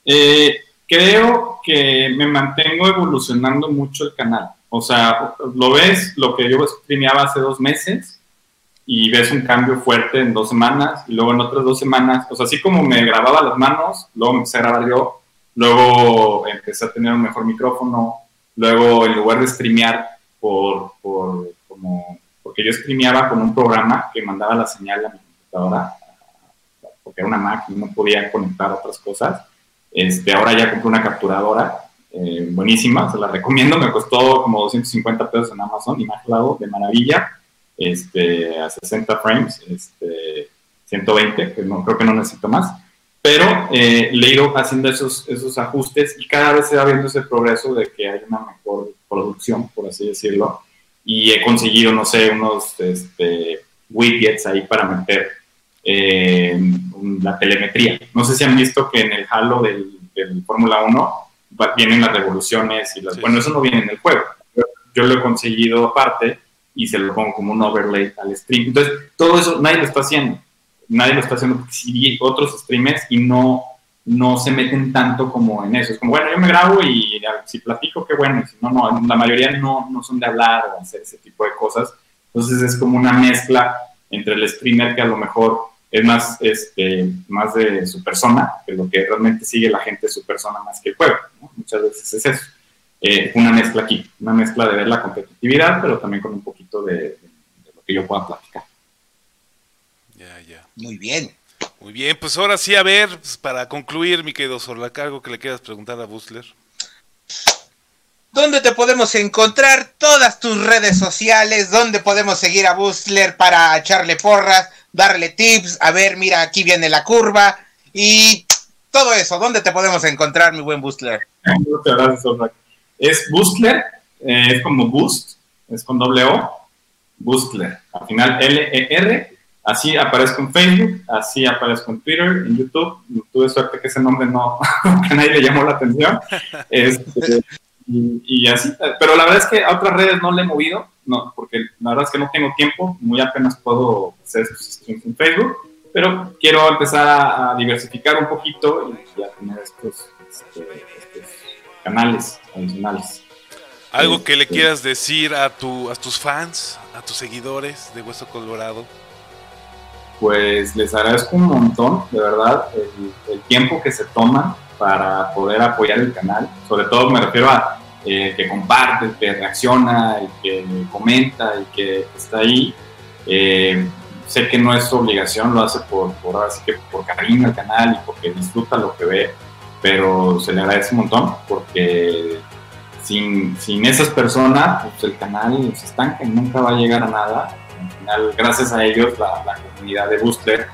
Eh, creo que me mantengo evolucionando mucho el canal. O sea, lo ves, lo que yo streameaba hace dos meses y ves un cambio fuerte en dos semanas y luego en otras dos semanas, o sea, así como me grababa las manos, luego me empecé a grabar yo, luego empecé a tener un mejor micrófono, luego en lugar de streamear por, por como, porque yo streameaba con un programa que mandaba la señal a mi computadora, porque era una y no podía conectar otras cosas, este, ahora ya compré una capturadora eh, buenísima, se la recomiendo, me costó como 250 pesos en Amazon y me ha quedado de maravilla, este, a 60 frames, este, 120, que no, creo que no necesito más, pero eh, le he ido haciendo esos, esos ajustes y cada vez se va viendo ese progreso de que hay una mejor producción, por así decirlo, y he conseguido, no sé, unos este, widgets ahí para meter eh, la telemetría. No sé si han visto que en el Halo del, Fórmula 1 vienen las revoluciones y las... Bueno, eso no viene en el juego. Yo, lo he conseguido aparte y se lo pongo como un overlay al stream. Entonces, todo eso nadie lo está haciendo. Nadie lo está haciendo porque si otros streamers y no, no se meten tanto como en eso. Es como, bueno, yo me grabo y si platico, qué bueno. Si no, no, la mayoría no, no son de hablar o hacer ese tipo de cosas. Entonces es como una mezcla entre el streamer que a lo mejor es más, este, más de su persona, que lo que realmente sigue la gente es su persona más que el juego. Muchas veces es eso. Eh, una mezcla aquí, una mezcla de ver la competitividad, pero también con un poquito de, lo que yo pueda platicar. Ya, ya. Muy bien. Muy bien, pues ahora sí, a ver, pues, para concluir, mi querido Sorlac, algo que le quieras preguntar a Busler. ¿Dónde te podemos encontrar? Todas tus redes sociales, ¿dónde podemos seguir a Busler para echarle porras? darle tips, a ver, mira, aquí viene la curva y todo eso. ¿Dónde te podemos encontrar, mi buen Boostler? Muchas gracias, Es Boostler, eh, es como Boost, es con doble O, Boostler. Al final L-E-R, así aparezco en Facebook, así aparezco en Twitter, en YouTube. Tuve suerte que ese nombre no, [LAUGHS] que nadie le llamó la atención. [LAUGHS] Este, y, así, pero la verdad es que a otras redes no le he movido, no, porque la verdad es que no tengo tiempo, muy apenas puedo hacer estos en Facebook, pero quiero empezar a, diversificar un poquito y, a tener estos, este, estos canales adicionales. ¿Algo que le este, quieras decir a, tu, a tus fans, a tus seguidores de Hueso Colorado? Pues les agradezco un montón, de verdad, el, tiempo que se toman para poder apoyar el canal. Sobre todo me refiero a eh, que comparte, que reacciona, que comenta y que está ahí. Eh, sé que no es su obligación, lo hace por, por, así que por cariño al canal y porque disfruta lo que ve, pero se le agradece un montón porque sin, sin esas personas pues el canal se estanca y nunca va a llegar a nada. Al final, gracias a ellos, la, la comunidad de Booster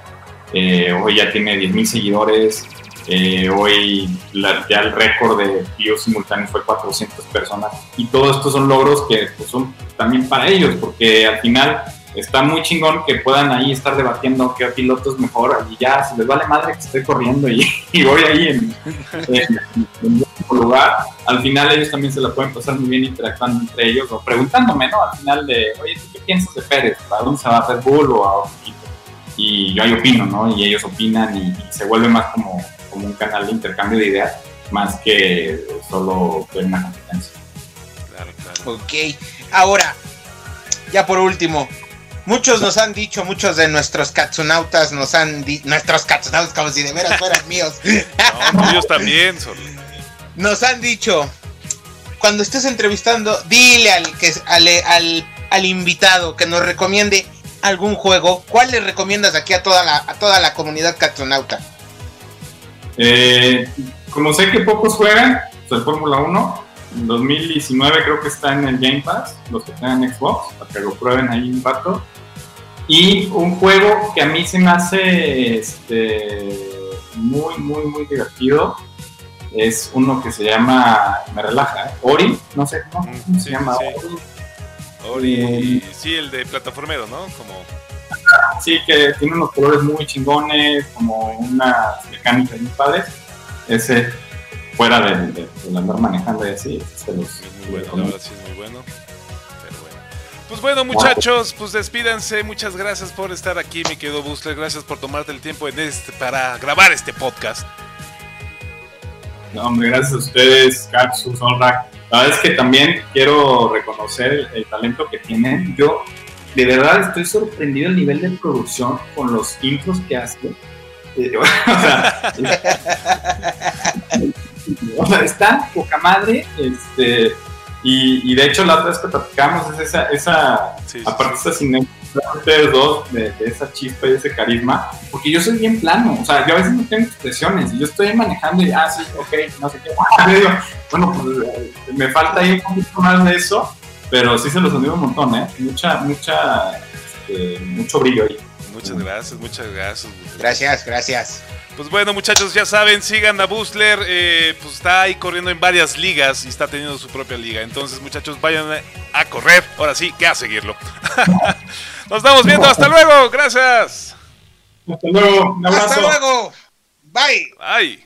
eh, hoy ya tiene 10.000 seguidores, eh, hoy ya el récord de views simultáneos fue 400 personas y todos estos son logros que pues, son también para ellos porque al final está muy chingón que puedan ahí estar debatiendo qué piloto es mejor y ya si les vale madre que esté corriendo y, [LAUGHS] voy ahí en, en, lugar al final ellos también se la pueden pasar muy bien interactuando entre ellos o preguntándome no al final de oye qué piensas de Pérez? ¿a dónde se va a Red Bull o a otro equipo? y yo ahí opino no y ellos opinan y se vuelve más como como un canal de intercambio de ideas más que solo una competencia. Claro, claro. Ok, ahora, ya por último, Muchos nos han dicho, muchos de nuestros katsunautas nos han dicho, nuestros katsunautas como si de veras fueran [LAUGHS] míos. No, ellos también son. Nos han dicho, cuando estés entrevistando, dile al, que, al, al, invitado que nos recomiende algún juego. ¿Cuál le recomiendas aquí a toda la, a toda la comunidad katsunauta? Eh, como sé que pocos juegan, pues Fórmula 1, en 2019 creo que está en el Game Pass, los que tengan Xbox, para que lo prueben ahí un rato. Y un juego que a mí se me hace este, muy, muy, muy divertido es uno que se llama, me relaja, ¿eh? Ori, no sé cómo, Mm, se llama. sí. Ori, sí, el de plataformero, ¿no? Como Sí, que tiene unos colores muy chingones, como unas mecánicas muy padres. Ese, fuera del de, de andar manejando y así, se los es muy bueno, la verdad sí es muy bueno. Pues bueno, muchachos, pues despídanse. Muchas gracias por estar aquí, mi querido Bustler. Gracias por tomarte el tiempo en este para grabar este podcast. No, hombre, gracias a ustedes, Katsu, Sonrak. La verdad es que también quiero reconocer el, el, talento que tienen. Yo, de verdad, estoy sorprendido el nivel de producción con los intros que hacen. Eh, [LAUGHS] o, sea, [LAUGHS] o sea, está poca madre. Este, y, y, de hecho, la otra vez que platicamos es esa, esa sí, aparte, sí. esa sinergia ustedes dos, de, de, esa chispa y ese carisma, porque yo soy bien plano, o sea, yo a veces no tengo expresiones, y yo estoy manejando y, ah, sí, ok, no sé qué, [LAUGHS] bueno, pues me falta ahí un poquito más de eso, pero sí se los admiro un montón, ¿eh? Mucha, mucha, este, mucho brillo ahí. Muchas gracias, muchas gracias. Gracias, gracias. Pues bueno, muchachos, ya saben, sigan a Bustler. Eh, pues está ahí corriendo en varias ligas y está teniendo su propia liga. Entonces, muchachos, vayan a correr. Ahora sí, que a seguirlo. [LAUGHS] Nos estamos viendo. Hasta luego. Gracias. Hasta luego. Un abrazo. Hasta luego. Bye. Bye.